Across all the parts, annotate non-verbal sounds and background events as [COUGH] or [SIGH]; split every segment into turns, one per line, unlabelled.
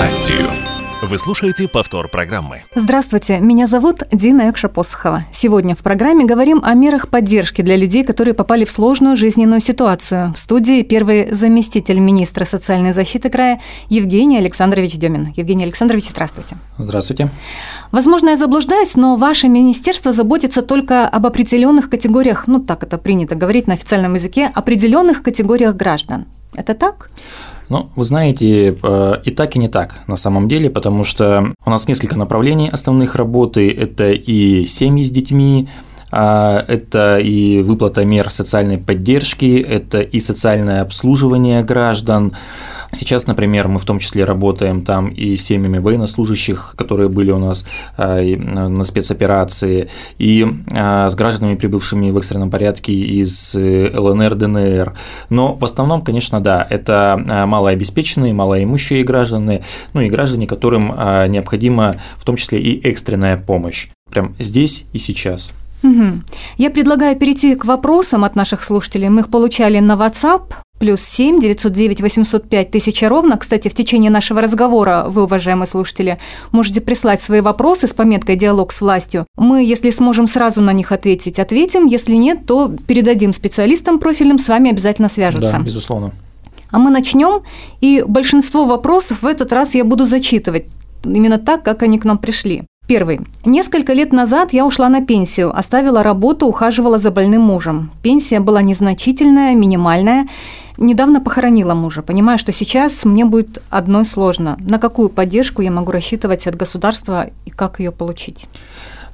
властью. Вы слушаете повтор программы.
Здравствуйте, меня зовут Дина Экша-Посохова. Сегодня в программе говорим о мерах поддержки для людей, которые попали в сложную жизненную ситуацию. В студии первый заместитель министра социальной защиты края Евгений Александрович Демин. Евгений Александрович, здравствуйте.
Здравствуйте.
Возможно, я заблуждаюсь, но ваше министерство заботится только об определенных категориях, ну так это принято говорить на официальном языке, определенных категориях граждан. Это так?
Ну, вы знаете, э, и так, и не так на самом деле, потому что у нас несколько направлений основных работы. Это и семьи с детьми, а, это и выплата мер социальной поддержки, это и социальное обслуживание граждан, Сейчас, например, мы в том числе работаем там и с семьями военнослужащих, которые были у нас а, на спецоперации, и а, с гражданами, прибывшими в экстренном порядке из э, ЛНР, ДНР. Но в основном, конечно, да, это а, малообеспеченные, малоимущие граждане, ну и граждане, которым необходима в том числе и экстренная помощь. Прям здесь и сейчас.
Угу. Я предлагаю перейти к вопросам от наших слушателей. Мы их получали на WhatsApp плюс 7 909 805 тысяча ровно. Кстати, в течение нашего разговора вы, уважаемые слушатели, можете прислать свои вопросы с пометкой «Диалог с властью». Мы, если сможем сразу на них ответить, ответим. Если нет, то передадим специалистам профильным, с вами обязательно свяжутся.
Да, безусловно.
А мы начнем, и большинство вопросов в этот раз я буду зачитывать именно так, как они к нам пришли. Первый. Несколько лет назад я ушла на пенсию, оставила работу, ухаживала за больным мужем. Пенсия была незначительная, минимальная. Недавно похоронила мужа, понимая, что сейчас мне будет одной сложно. На какую поддержку я могу рассчитывать от государства и как ее получить?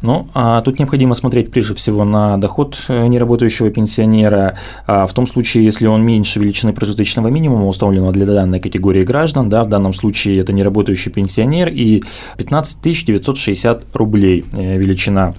Ну, а тут необходимо смотреть прежде всего на доход э, неработающего пенсионера. А в том случае, если он меньше величины прожиточного минимума, установленного для данной категории граждан, да, в данном случае это неработающий пенсионер и 15 960 рублей э, величина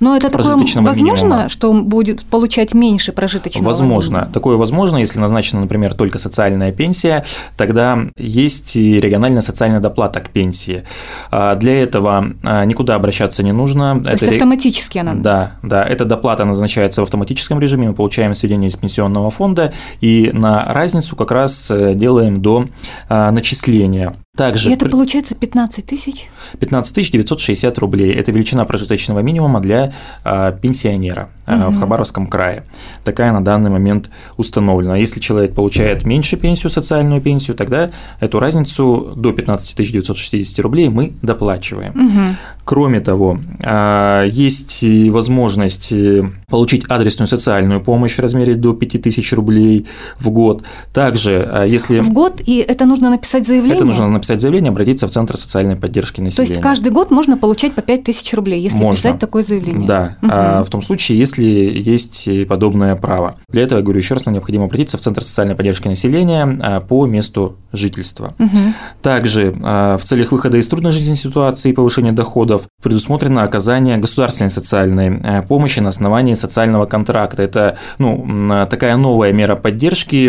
но это такое возможно, минимума. что он будет получать меньше прожиточного
Возможно.
минимума?
Такое возможно, если назначена, например, только социальная пенсия, тогда есть региональная социальная доплата к пенсии. А, для этого а, никуда обращаться не нужно.
То это есть автоматически она?
Да, да. Эта доплата назначается в автоматическом режиме, мы получаем сведения из пенсионного фонда, и на разницу как раз э, делаем до а, начисления.
Также и это получается 15 тысяч?
15 960 рублей. Это величина прожиточного минимума для а, пенсионера угу. в Хабаровском крае. Такая на данный момент установлена. Если человек получает меньше пенсию, социальную пенсию, тогда эту разницу до 15 960 рублей мы доплачиваем. Угу. Кроме того, а, есть возможность э, получить адресную социальную помощь в размере до 5000 рублей в год. Также, если…
В год, и это нужно написать заявление?
Это нужно написать написать заявление, обратиться в Центр социальной поддержки населения.
То есть каждый год можно получать по 5 тысяч рублей, если можно. писать такое заявление?
Да, угу. а в том случае, если есть подобное право. Для этого, я говорю еще раз, нам необходимо обратиться в Центр социальной поддержки населения а, по месту жительства. Угу. Также а, в целях выхода из трудной жизненной ситуации и повышения доходов предусмотрено оказание государственной социальной а, помощи на основании социального контракта. Это ну, такая новая мера поддержки,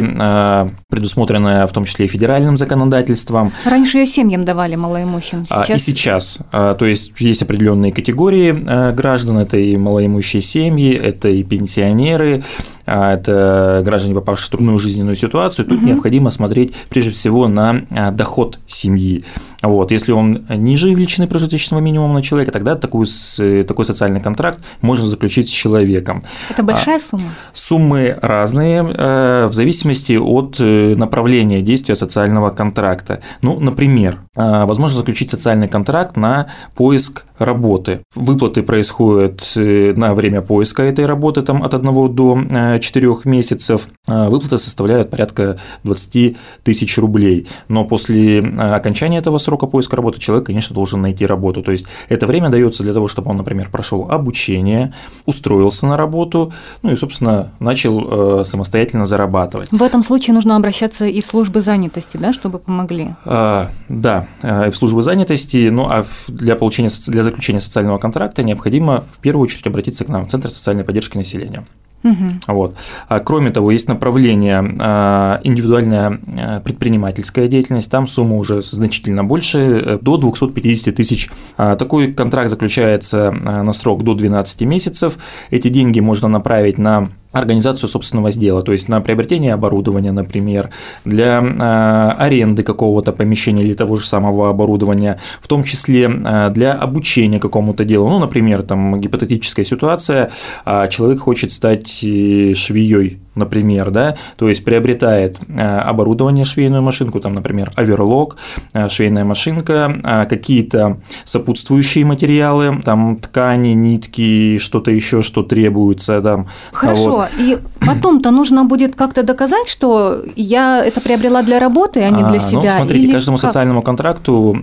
предусмотренная в том числе и федеральным законодательством.
Раньше раньше ее семьям давали малоимущим.
Сейчас... И сейчас. А, то есть есть определенные категории а, граждан, это и малоимущие семьи, это и пенсионеры, а, это граждане, попавшие в трудную жизненную ситуацию. Тут угу. необходимо смотреть прежде всего на доход семьи. Вот. Если он ниже величины прожиточного минимума на человека, тогда такой, такой социальный контракт можно заключить с человеком.
Это большая сумма?
Суммы разные в зависимости от э, направления действия социального контракта. Ну, Например, а, возможно заключить социальный контракт на поиск работы. Выплаты происходят э, на время поиска этой работы там, от 1 до 4 э, месяцев. А, выплаты составляют порядка 20 тысяч рублей. Но после а, окончания этого срока поиска работы человек, конечно, должен найти работу. То есть это время дается для того, чтобы он, например, прошел обучение, устроился на работу, ну и, собственно, начал э, самостоятельно зарабатывать.
В этом случае нужно обращаться и в службы занятости, да, чтобы помогли?
А, да, в службы занятости. Ну а для получения для заключения социального контракта необходимо в первую очередь обратиться к нам в Центр социальной поддержки населения. Угу. Вот. А, кроме того, есть направление а, индивидуальная а, предпринимательская деятельность, там сумма уже значительно больше, э, до 250 тысяч. Такой контракт заключается на срок до 12 месяцев. Эти деньги можно направить на организацию собственного дела, то есть на приобретение оборудования, например, для э, аренды какого-то помещения или того же самого оборудования, в том числе э, для обучения какому-то делу. Ну, например, там гипотетическая ситуация, э, человек хочет стать э, швеей например, да, то есть приобретает оборудование, швейную машинку, там, например, оверлок, швейная машинка, какие-то сопутствующие материалы, там ткани, нитки, что-то еще, что требуется, там.
Хорошо, и потом-то нужно будет как-то доказать, что я это приобрела для работы, а не для себя.
Ну, смотрите,
или
каждому
как?
социальному контракту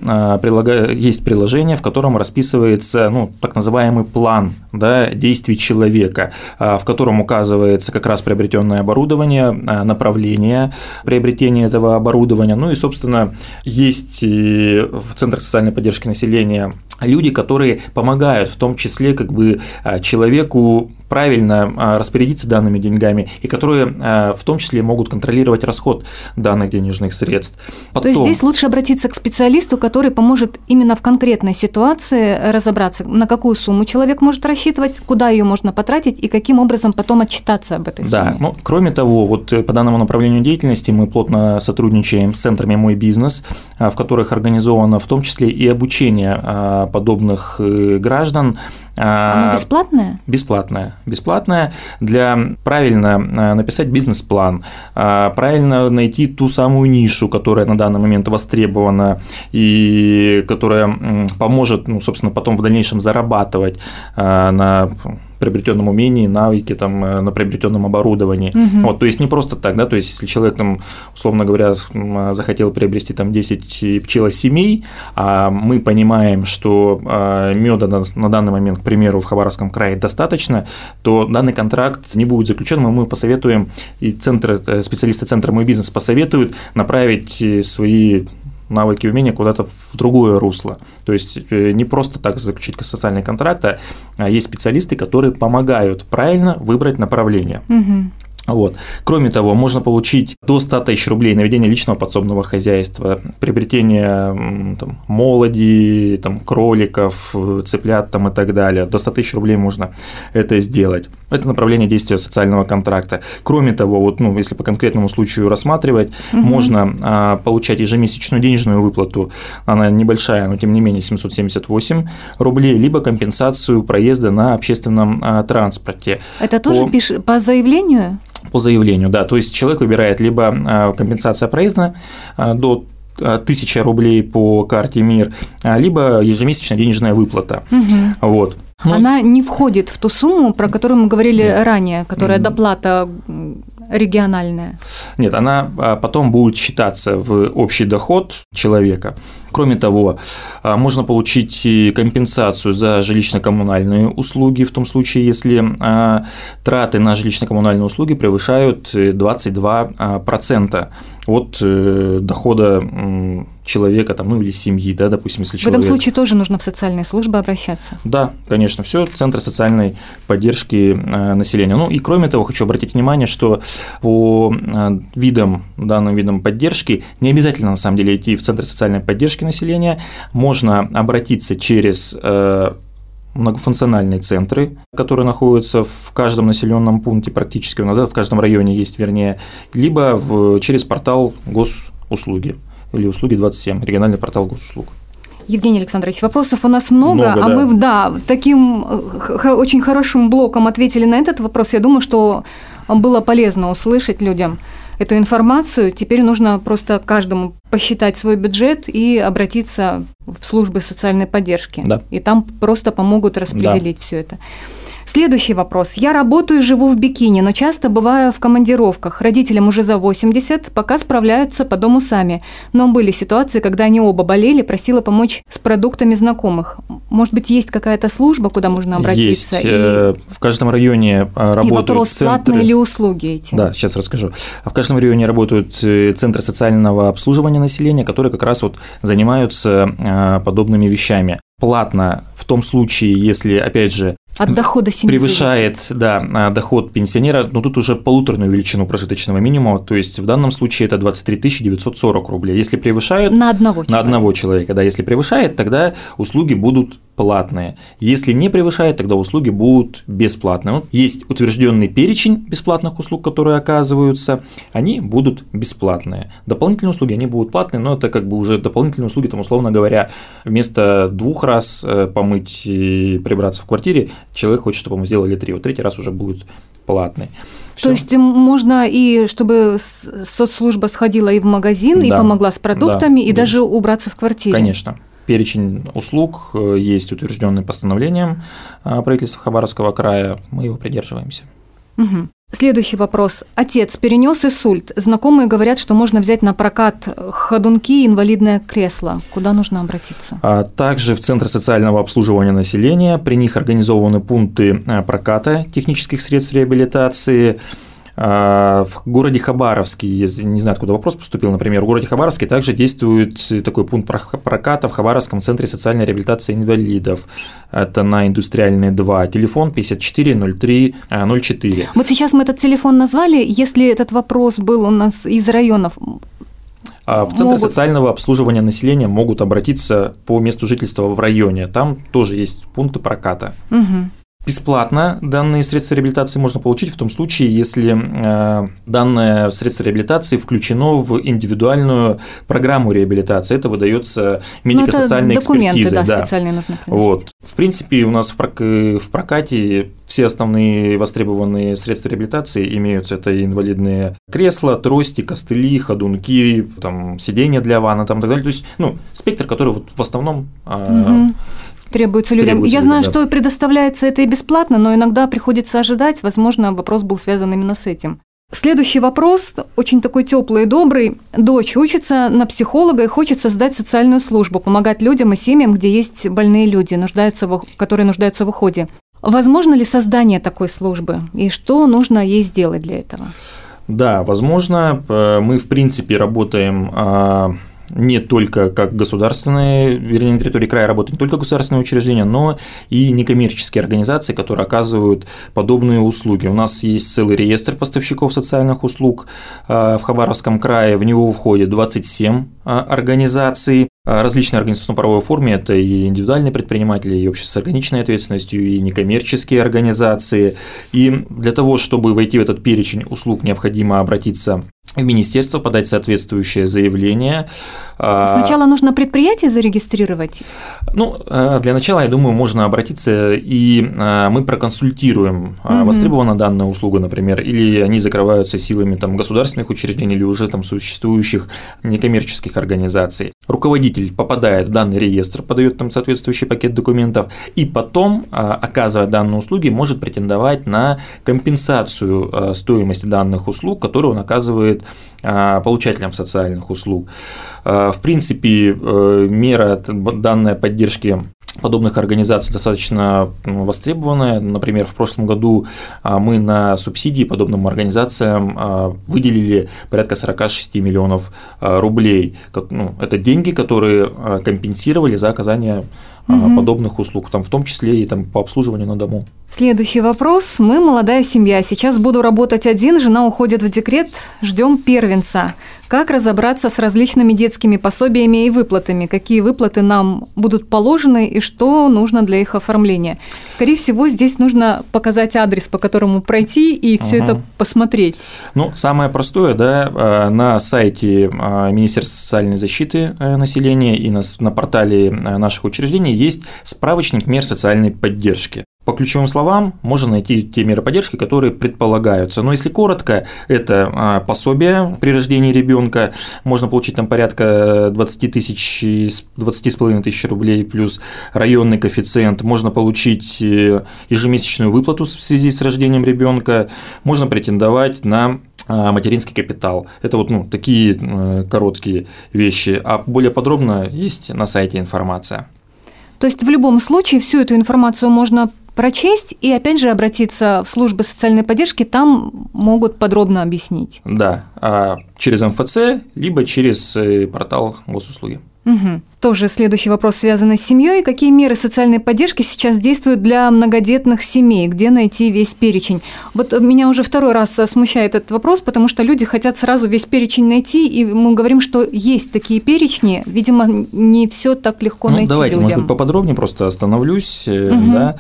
есть приложение, в котором расписывается, ну, так называемый план да, действий человека, в котором указывается как раз приобретенный определенное оборудование, а, направление приобретения этого оборудования. Ну и, собственно, есть в Центрах социальной поддержки населения люди, которые помогают в том числе как бы а, человеку правильно а, распорядиться данными деньгами и которые а, в том числе могут контролировать расход данных денежных средств.
Потом... То есть здесь лучше обратиться к специалисту, который поможет именно в конкретной ситуации разобраться, на какую сумму человек может рассчитывать, куда ее можно потратить и каким образом потом отчитаться об этой сумме.
Да, ну, кроме того, вот э, по данному направлению деятельности мы плотно сотрудничаем с центрами «Мой бизнес», а, в которых организовано в том числе и обучение подобных э, граждан
оно а, бесплатное?
Бесплатное. Бесплатное для правильно а, написать бизнес-план, а, правильно найти ту самую нишу, которая на данный момент востребована и которая поможет, ну, собственно, потом в дальнейшем зарабатывать на приобретенном умении, навыке, там, э, на приобретенном оборудовании. Угу. Вот, то есть не просто так, да, то есть если человек, там, условно говоря, захотел приобрести там 10 пчелосемей, а мы понимаем, что меда на, данный момент, к примеру, в Хабаровском крае достаточно, то данный контракт не будет заключен, мы посоветуем, и центр, э, специалисты центра «Мой бизнес» посоветуют направить э, свои навыки и умения куда-то в другое русло. То есть э, не просто так заключить социальный контракт, а есть специалисты, которые помогают правильно выбрать направление. Угу. Вот. Кроме того, можно получить до 100 тысяч рублей на ведение личного подсобного хозяйства, приобретение там, молоди, там, кроликов, цыплят там, и так далее. До 100 тысяч рублей можно это сделать. Это направление действия социального контракта. Кроме того, вот, ну, если по конкретному случаю рассматривать, угу. можно а, получать ежемесячную денежную выплату, она небольшая, но тем не менее 778 рублей, либо компенсацию проезда на общественном а, транспорте.
Это тоже по... Пиш... по заявлению?
По заявлению, да. То есть человек выбирает либо а, компенсация проезда а, до 1000 рублей по карте МИР, а, либо ежемесячная денежная выплата. Угу. Вот.
Ну, Она не входит в ту сумму, про которую мы говорили нет. ранее, которая доплата региональная.
Нет, она потом будет считаться в общий доход человека. Кроме того, а, можно получить компенсацию за жилищно-коммунальные услуги в том случае, если а, траты на жилищно-коммунальные услуги превышают 22% от э, дохода человека там, ну или семьи, да, допустим, если человек...
В этом случае тоже нужно в социальные службы обращаться?
Да, конечно, все центры социальной поддержки э, населения. Ну и кроме того, хочу обратить внимание, что по э, видам, данным видам поддержки не обязательно на самом деле идти в центр социальной поддержки населения, можно обратиться через э, многофункциональные центры, которые находятся в каждом населенном пункте практически у нас, в каждом районе есть, вернее, либо в, через портал госуслуги или услуги 27, региональный портал госуслуг.
Евгений Александрович, вопросов у нас много, много а да. мы, да, таким очень хорошим блоком ответили на этот вопрос. Я думаю, что было полезно услышать людям эту информацию. Теперь нужно просто каждому посчитать свой бюджет и обратиться в службы социальной поддержки. Да. И там просто помогут распределить да. все это. Следующий вопрос. Я работаю и живу в Бикине, но часто бываю в командировках. Родителям уже за 80, пока справляются по дому сами. Но были ситуации, когда они оба болели, просила помочь с продуктами знакомых. Может быть, есть какая-то служба, куда можно обратиться?
Есть. И... Э, в каждом районе э, работают И
вопрос,
центры...
платные ли услуги эти?
Да, сейчас расскажу. В каждом районе работают э, центры социального обслуживания населения, которые как раз вот занимаются подобными вещами платно в том случае, если, опять же,
от дохода семьи
превышает да, а, доход пенсионера, но тут уже полуторную величину прожиточного минимума, то есть в данном случае это 23 940 рублей. Если превышает…
На одного человека.
На одного человека, да. Если превышает, тогда услуги будут платные. Если не превышает, тогда услуги будут бесплатные. Есть утвержденный перечень бесплатных услуг, которые оказываются, они будут бесплатные. Дополнительные услуги, они будут платные, но это как бы уже дополнительные услуги, там, условно говоря, вместо двух раз э, помыть и прибраться в квартире, человек хочет, чтобы мы сделали три, вот третий раз уже будет платный.
Всё. То есть можно и чтобы соцслужба сходила и в магазин, да, и помогла с продуктами, да, и даже убраться в квартире.
Конечно. Перечень услуг э, есть утвержденный постановлением э, правительства Хабаровского края, мы его придерживаемся.
Угу. Следующий вопрос. Отец перенес инсульт. Знакомые говорят, что можно взять на прокат ходунки и инвалидное кресло. Куда нужно обратиться?
А также в Центр социального обслуживания населения. При них организованы пункты э, проката технических средств реабилитации, в городе Хабаровске, не знаю, откуда вопрос поступил, например, в городе Хабаровске также действует такой пункт проката в Хабаровском центре социальной реабилитации инвалидов. Это на Индустриальной 2. Телефон 540304. А,
вот сейчас мы этот телефон назвали. Если этот вопрос был у нас из районов,
а в Центр могут... социального обслуживания населения могут обратиться по месту жительства в районе. Там тоже есть пункты проката.
Угу.
Бесплатно данные средства реабилитации можно получить в том случае, если э, данное средство реабилитации включено в индивидуальную программу реабилитации. Это выдается ну, медико-социальной экспертизой.
Да, да. специальные нужны.
Вот. В принципе, у нас в, прок... в прокате все основные востребованные средства реабилитации имеются. Это инвалидные кресла, трости, костыли, ходунки, там, сиденья для ванны там, и так далее. То есть, ну, спектр, который вот в основном угу
требуется людям. Требуется Я знаю, людям, да. что предоставляется это и бесплатно, но иногда приходится ожидать. Возможно, вопрос был связан именно с этим. Следующий вопрос, очень такой теплый и добрый. Дочь учится на психолога и хочет создать социальную службу, помогать людям и семьям, где есть больные люди, нуждаются в, которые нуждаются в уходе. Возможно ли создание такой службы и что нужно ей сделать для этого?
Да, возможно. Э, мы, в принципе, работаем а, не только как государственные, вернее, на территории края работают не только государственные учреждения, но и некоммерческие организации, которые оказывают подобные услуги. У нас есть целый реестр поставщиков социальных услуг э, в Хабаровском крае, в него входит 27 э, организаций, различные организационно-правовой форме, это и индивидуальные предприниматели, и общество с ограниченной ответственностью, и некоммерческие организации. И для того, чтобы войти в этот перечень услуг, необходимо обратиться в министерство, подать соответствующее заявление.
А, Сначала нужно предприятие зарегистрировать?
Ну, э, для начала, я думаю, можно обратиться, и мы проконсультируем, угу. востребована данная услуга, например, или они закрываются силами там, государственных учреждений или уже там существующих некоммерческих организаций. Руководитель попадает в данный реестр, подает там соответствующий пакет документов, и потом, оказывая данные услуги, может претендовать на компенсацию стоимости данных услуг, которую он оказывает получателям социальных услуг. В принципе, э, мера данной поддержки подобных организаций достаточно востребованная. Например, в прошлом году а, мы на субсидии подобным организациям а, выделили порядка 46 миллионов а, рублей. Ну, это деньги, которые компенсировали за оказание угу. подобных услуг, там, в том числе и там, по обслуживанию на дому.
Следующий вопрос. Мы молодая семья. Сейчас буду работать один, жена уходит в декрет, ждем первенца. Как разобраться с различными детскими пособиями и выплатами? Какие выплаты нам будут положены и что нужно для их оформления? Скорее всего, здесь нужно показать адрес, по которому пройти и все угу. это посмотреть.
Ну, самое простое, да, э, на сайте э, Министерства социальной защиты э, населения и на портале наших учреждений есть справочник мер социальной поддержки. По ключевым словам можно найти те меры поддержки, которые предполагаются. Но если коротко, это а, пособие при рождении ребенка, можно получить там порядка 20 тысяч, 20 с половиной тысяч рублей плюс районный коэффициент, можно получить э, ежемесячную выплату в связи с рождением ребенка, можно претендовать на а, материнский капитал. Это вот ну, такие э, короткие вещи. А более подробно есть на сайте информация.
То есть в любом случае всю эту информацию можно прочесть и опять же обратиться в службы социальной поддержки, там могут подробно объяснить.
Да, а через МФЦ, либо через э, портал госуслуги.
Угу. Тоже следующий вопрос, связанный с семьей. Какие меры социальной поддержки сейчас действуют для многодетных семей? Где найти весь перечень? Вот меня уже второй раз смущает этот вопрос, потому что люди хотят сразу весь перечень найти, и мы говорим, что есть такие перечни. Видимо, не все так легко
ну,
найти
Давайте,
людям.
может быть, поподробнее просто остановлюсь. Угу. Да.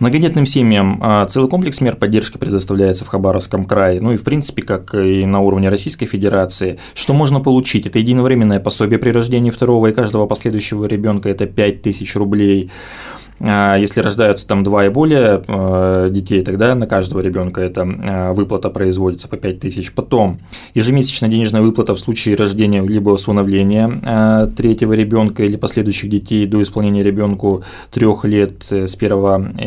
Многодетным семьям а, целый комплекс мер поддержки предоставляется в Хабаровском крае, ну и, в принципе, как и на уровне Российской Федерации. Что можно получить? Это единовременное пособие при рождении второго и каждого последующего следующего ребенка это 5000 рублей. А, если рождаются там два и более э, детей, тогда на каждого ребенка эта э, выплата производится по 5 тысяч. Потом ежемесячная денежная выплата в случае рождения либо усыновления э, третьего ребенка или последующих детей до исполнения ребенку трех лет с 1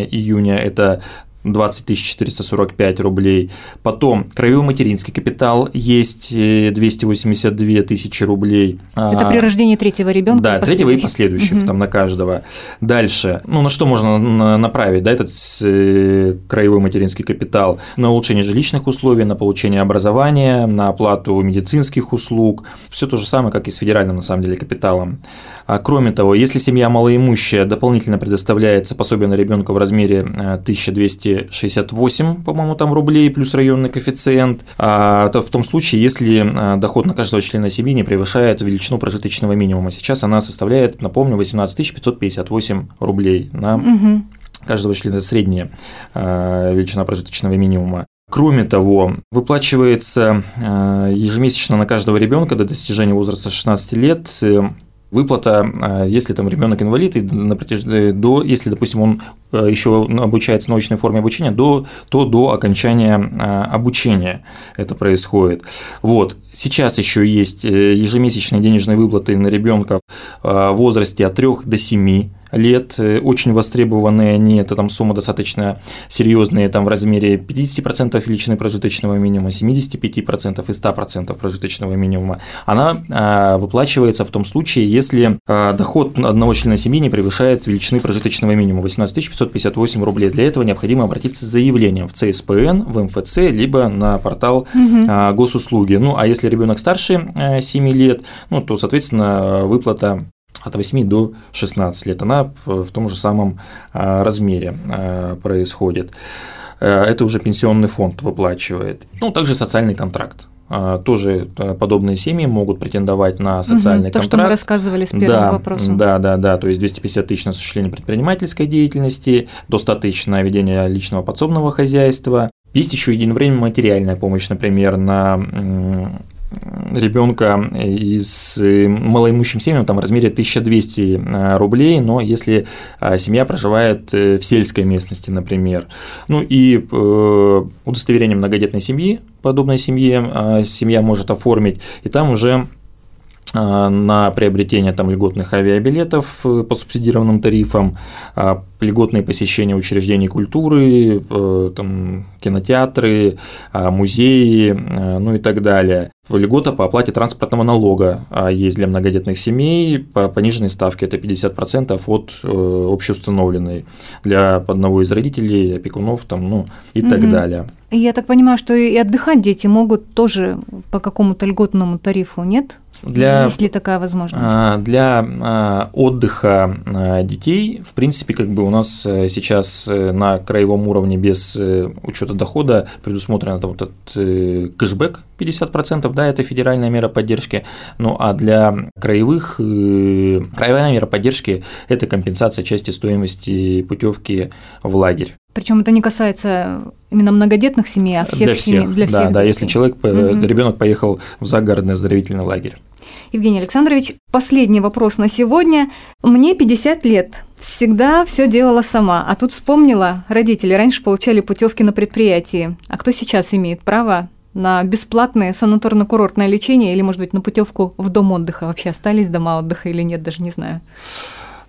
июня это 20 445 рублей. Потом краевой материнский капитал есть э, 282 тысячи рублей.
Это а, при рождении третьего ребенка.
Да, и третьего и последующих угу. там на каждого. Дальше, ну на что можно направить, да, этот э, краевой материнский капитал на улучшение жилищных условий, на получение образования, на оплату медицинских услуг. Все то же самое, как и с федеральным на самом деле капиталом. А, кроме того, если семья малоимущая, дополнительно предоставляется пособие на ребенка в размере э, 1200 268, по-моему, там рублей плюс районный коэффициент. А это в том случае, если а, доход на каждого члена семьи не превышает величину прожиточного минимума. Сейчас она составляет, напомню, 18 558 рублей на каждого члена средняя а, величина прожиточного минимума. Кроме того, выплачивается а, ежемесячно на каждого ребенка до достижения возраста 16 лет э, выплата, а, если там ребенок инвалид, и на протяж... Э, до, если, допустим, он э, еще обучается научной форме обучения, до, то до окончания а, обучения это происходит. Вот. Сейчас еще есть э, ежемесячные денежные выплаты на ребенка в возрасте от 3 до 7 лет, э, очень востребованные они, это там сумма достаточно серьезные, там в размере 50% величины прожиточного минимума, 75% и 100% прожиточного минимума, она а, выплачивается в том случае, если а, доход одного члена семьи не превышает величины прожиточного минимума 18 558 рублей. Для этого необходимо обратиться с заявлением в ЦСПН, в МФЦ, либо на портал угу. госуслуги. Ну, а если ребенок старше 7 лет, ну, то, соответственно, выплата от 8 до 16 лет. Она в том же самом а, размере а, происходит. Э, это уже пенсионный фонд выплачивает. Ну, также социальный контракт. Тоже э, подобные семьи могут претендовать на социальный
угу, то,
контракт.
что мы рассказывали с первым
да,
вопросом.
Да, да, да. То есть 250 тысяч на осуществление предпринимательской деятельности, до 100 тысяч на ведение личного подсобного хозяйства. Есть еще единовременная материальная помощь, например, на ребенка из э, малоимущим семьям там в размере 1200 э, рублей, но если э, семья проживает в сельской местности, например. Ну и удостоверение многодетной семьи, подобной семье, семья может оформить, и там уже на приобретение там, льготных авиабилетов по субсидированным тарифам, а, льготные посещения учреждений культуры, э, там, кинотеатры, а, музеи, ну и так далее. Льгота по оплате транспортного налога есть для многодетных семей по пониженной ставке, это 50% от э, общеустановленной для одного из родителей, опекунов там, ну, и угу. так далее.
Я так понимаю, что и отдыхать дети могут тоже по какому-то льготному тарифу, нет? Для, Есть ли такая возможность?
А, для а, отдыха а, детей, в принципе, как бы у нас э, сейчас э, на краевом уровне без э, учета дохода предусмотрен вот этот кэшбэк 50%, да, это федеральная мера поддержки. Ну а для краевых, краевая мера поддержки – это компенсация части стоимости путевки в лагерь.
Причем это не касается именно многодетных семей, а всех
для всех,
семей, для всех.
Да,
детей.
да, если человек, угу. ребенок поехал в загородный оздоровительный лагерь.
Евгений Александрович, последний вопрос на сегодня. Мне 50 лет. Всегда все делала сама, а тут вспомнила, родители раньше получали путевки на предприятии. А кто сейчас имеет право на бесплатное санаторно-курортное лечение или, может быть, на путевку в дом отдыха? Вообще остались дома отдыха или нет, даже не знаю.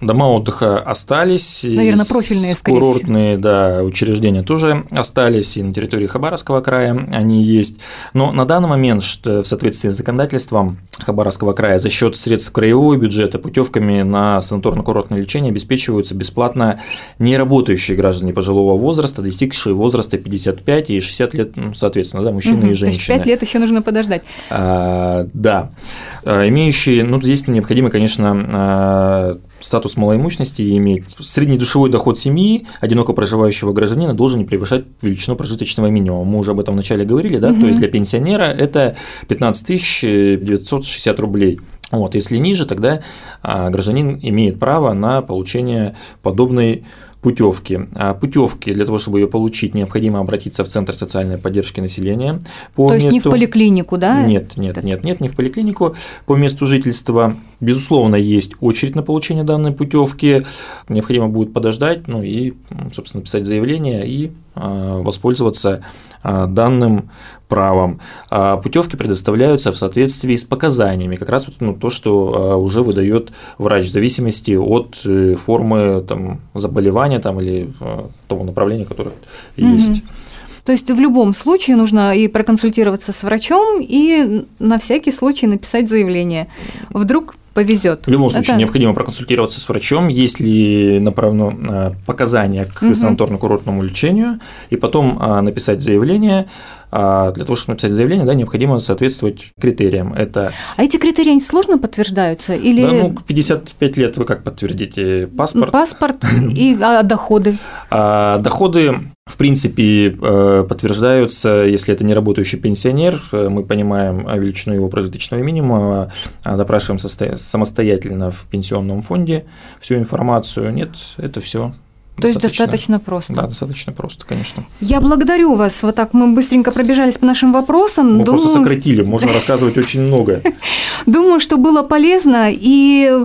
Дома отдыха остались.
Наверное, профильные, скорее
Курортные, да, учреждения тоже остались, и на территории Хабаровского края они есть. Но на данный момент, в соответствии с законодательством, Хабаровского края за счет средств краевого бюджета путевками на санаторно-курортное лечение обеспечиваются бесплатно неработающие граждане пожилого возраста, достигшие возраста 55 и 60 лет, соответственно, да, мужчины угу, и женщины.
5 лет еще нужно подождать.
А, да. А, имеющие, ну, здесь необходимо, конечно, а, статус малоимущности иметь. Средний душевой доход семьи одиноко проживающего гражданина должен не превышать величину прожиточного минимума. Мы уже об этом вначале говорили, да, угу. то есть для пенсионера это 15 960 рублей. Вот, если ниже, тогда а, гражданин имеет право на получение подобной путевки. А путевки для того, чтобы ее получить, необходимо обратиться в Центр социальной поддержки населения
по То месту... есть не в поликлинику, да?
Нет, нет, нет, нет, не в поликлинику. По месту жительства, безусловно, есть очередь на получение данной путевки. Необходимо будет подождать, ну и, собственно, писать заявление и а, воспользоваться а, данным правом. А путевки предоставляются в соответствии с показаниями, как раз ну, то, что уже выдает врач в зависимости от э, формы там, заболевания там, или того направления, которое угу. есть.
То есть в любом случае нужно и проконсультироваться с врачом, и на всякий случай написать заявление. Вдруг повезет.
В любом случае Это... необходимо проконсультироваться с врачом, есть ли направлено э, показания к угу. санаторно-курортному лечению, и потом а, написать заявление. А для того, чтобы написать заявление, да, необходимо соответствовать критериям. Это...
А эти критерии сложно подтверждаются? Или...
Да, ну, 55 лет вы как подтвердите? Паспорт?
Паспорт и а, доходы?
А, доходы в принципе, э, подтверждаются, если это не работающий пенсионер, э, мы понимаем величину его прожиточного минимума, запрашиваем самостоятельно в пенсионном фонде всю информацию. Нет, это все
то есть достаточно просто.
Да, достаточно просто, конечно.
Я благодарю вас. Вот так мы быстренько пробежались по нашим вопросам.
Мы Думаю... просто сократили, можно рассказывать очень много. [LAUGHS]
Думаю, что было полезно и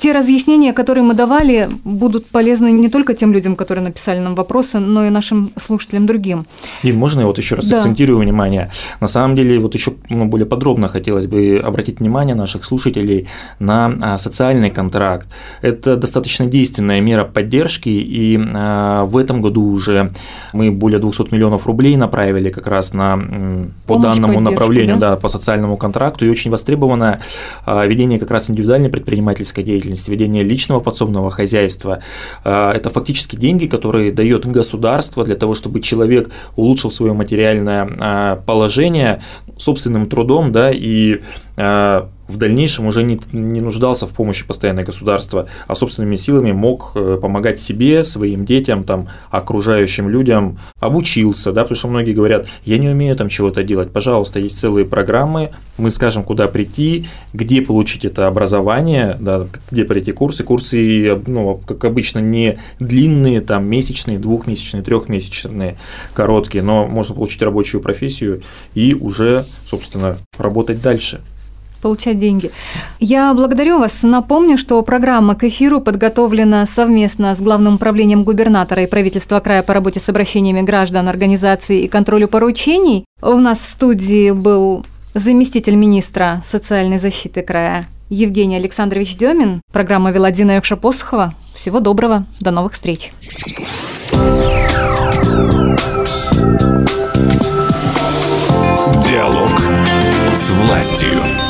те разъяснения, которые мы давали, будут полезны не только тем людям, которые написали нам вопросы, но и нашим слушателям другим.
И можно я вот еще раз да. акцентирую внимание? На самом деле, вот еще ну, более подробно хотелось бы обратить внимание наших слушателей на а, социальный контракт. Это достаточно действенная мера поддержки, и а, в этом году уже мы более 200 миллионов рублей направили как раз на по Помощь данному направлению, да? да, по социальному контракту, и очень востребовано а, ведение как раз индивидуальной предпринимательской деятельности деятельность, ведение личного подсобного хозяйства. А, это фактически деньги, которые дает государство для того, чтобы человек улучшил свое материальное а, положение собственным трудом, да, и а, в дальнейшем уже не, не нуждался в помощи постоянной государства, а собственными силами мог э, помогать себе, своим детям, там, окружающим людям, обучился, да, потому что многие говорят, я не умею там чего-то делать, пожалуйста, есть целые программы, мы скажем, куда прийти, где получить это образование, да, где пройти курсы, курсы, ну, как обычно, не длинные, там, месячные, двухмесячные, трехмесячные, короткие, но можно получить рабочую профессию и уже, собственно, работать дальше
получать деньги. Я благодарю вас. Напомню, что программа к эфиру подготовлена совместно с Главным управлением губернатора и правительства края по работе с обращениями граждан, организаций и контролю поручений. У нас в студии был заместитель министра социальной защиты края Евгений Александрович Демин. Программа вела Дина Якша-Посохова. Всего доброго. До новых встреч.
Диалог с властью.